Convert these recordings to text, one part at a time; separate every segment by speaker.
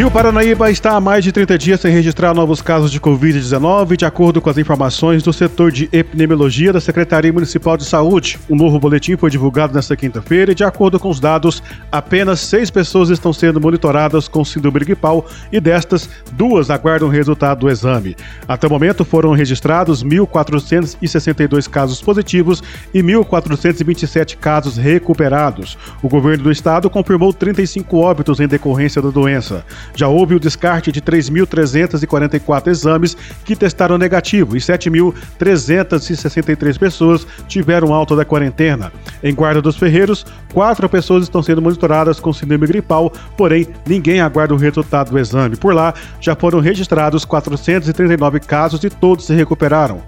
Speaker 1: Rio Paranaíba está há mais de 30 dias sem registrar novos casos de Covid-19, de acordo com as informações do setor de epidemiologia da Secretaria Municipal de Saúde. Um novo boletim foi divulgado nesta quinta-feira e, de acordo com os dados, apenas seis pessoas estão sendo monitoradas com síndrome gripal e destas, duas aguardam o resultado do exame. Até o momento foram registrados 1.462 casos positivos e 1.427 casos recuperados. O governo do estado confirmou 35 óbitos em decorrência da doença. Já houve o descarte de 3.344 exames que testaram negativo e 7.363 pessoas tiveram alta da quarentena. Em Guarda dos Ferreiros, quatro pessoas estão sendo monitoradas com síndrome gripal, porém ninguém aguarda o resultado do exame. Por lá, já foram registrados 439 casos e todos se recuperaram.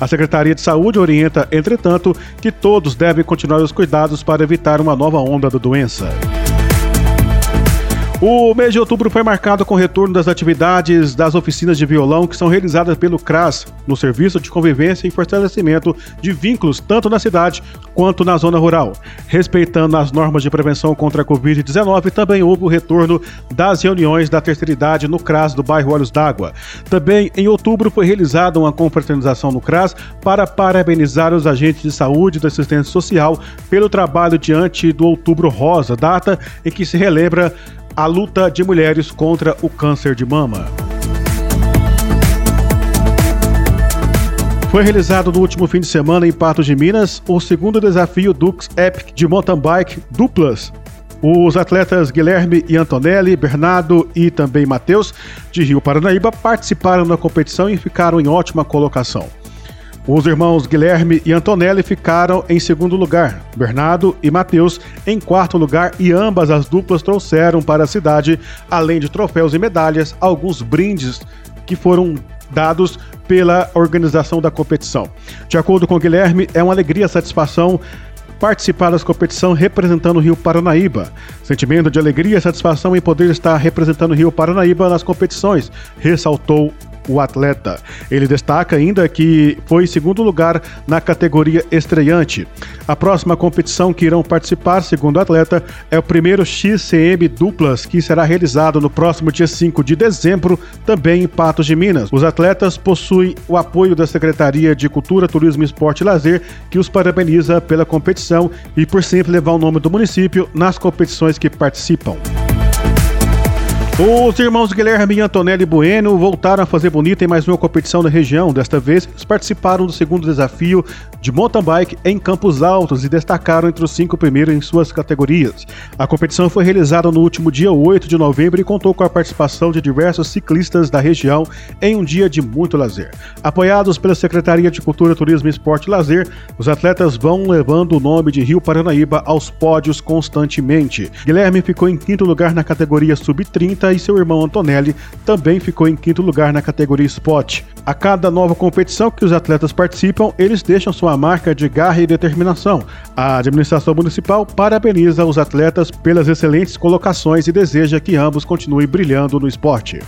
Speaker 1: A Secretaria de Saúde orienta, entretanto, que todos devem continuar os cuidados para evitar uma nova onda da doença. O mês de outubro foi marcado com o retorno das atividades das oficinas de violão que são realizadas pelo CRAS, no Serviço de Convivência e Fortalecimento de Vínculos, tanto na cidade quanto na zona rural. Respeitando as normas de prevenção contra a Covid-19, também houve o retorno das reuniões da terceira idade no CRAS do bairro Olhos d'Água. Também em outubro foi realizada uma confraternização no CRAS para parabenizar os agentes de saúde e da assistência social pelo trabalho diante do Outubro Rosa, data em que se relembra a luta de mulheres contra o câncer de mama. Foi realizado no último fim de semana em Patos de Minas o segundo desafio Dux Epic de mountain bike duplas. Os atletas Guilherme e Antonelli, Bernardo e também Matheus, de Rio Paranaíba, participaram da competição e ficaram em ótima colocação. Os irmãos Guilherme e Antonelli ficaram em segundo lugar, Bernardo e Matheus em quarto lugar e ambas as duplas trouxeram para a cidade, além de troféus e medalhas, alguns brindes que foram dados pela organização da competição. De acordo com Guilherme, é uma alegria e satisfação participar das competição representando o Rio Paranaíba. Sentimento de alegria e satisfação em poder estar representando o Rio Paranaíba nas competições, ressaltou o atleta. Ele destaca ainda que foi segundo lugar na categoria estreante. A próxima competição que irão participar, segundo o atleta, é o primeiro XCM Duplas, que será realizado no próximo dia 5 de dezembro, também em Patos de Minas. Os atletas possuem o apoio da Secretaria de Cultura, Turismo, Esporte e Lazer, que os parabeniza pela competição e por sempre levar o nome do município nas competições que participam. Os irmãos Guilherme e Antonelli Bueno voltaram a fazer bonita em mais uma competição da região. Desta vez, eles participaram do segundo desafio de mountain bike em Campos Altos e destacaram entre os cinco primeiros em suas categorias. A competição foi realizada no último dia 8 de novembro e contou com a participação de diversos ciclistas da região em um dia de muito lazer. Apoiados pela Secretaria de Cultura, Turismo, Esporte e Lazer, os atletas vão levando o nome de Rio Paranaíba aos pódios constantemente. Guilherme ficou em quinto lugar na categoria sub-30 e seu irmão Antonelli também ficou em quinto lugar na categoria Spot. A cada nova competição que os atletas participam, eles deixam sua marca de garra e determinação. A administração municipal parabeniza os atletas pelas excelentes colocações e deseja que ambos continuem brilhando no esporte.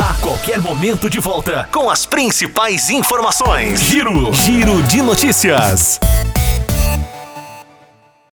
Speaker 2: A qualquer momento de volta com as principais informações. Giro, giro de notícias.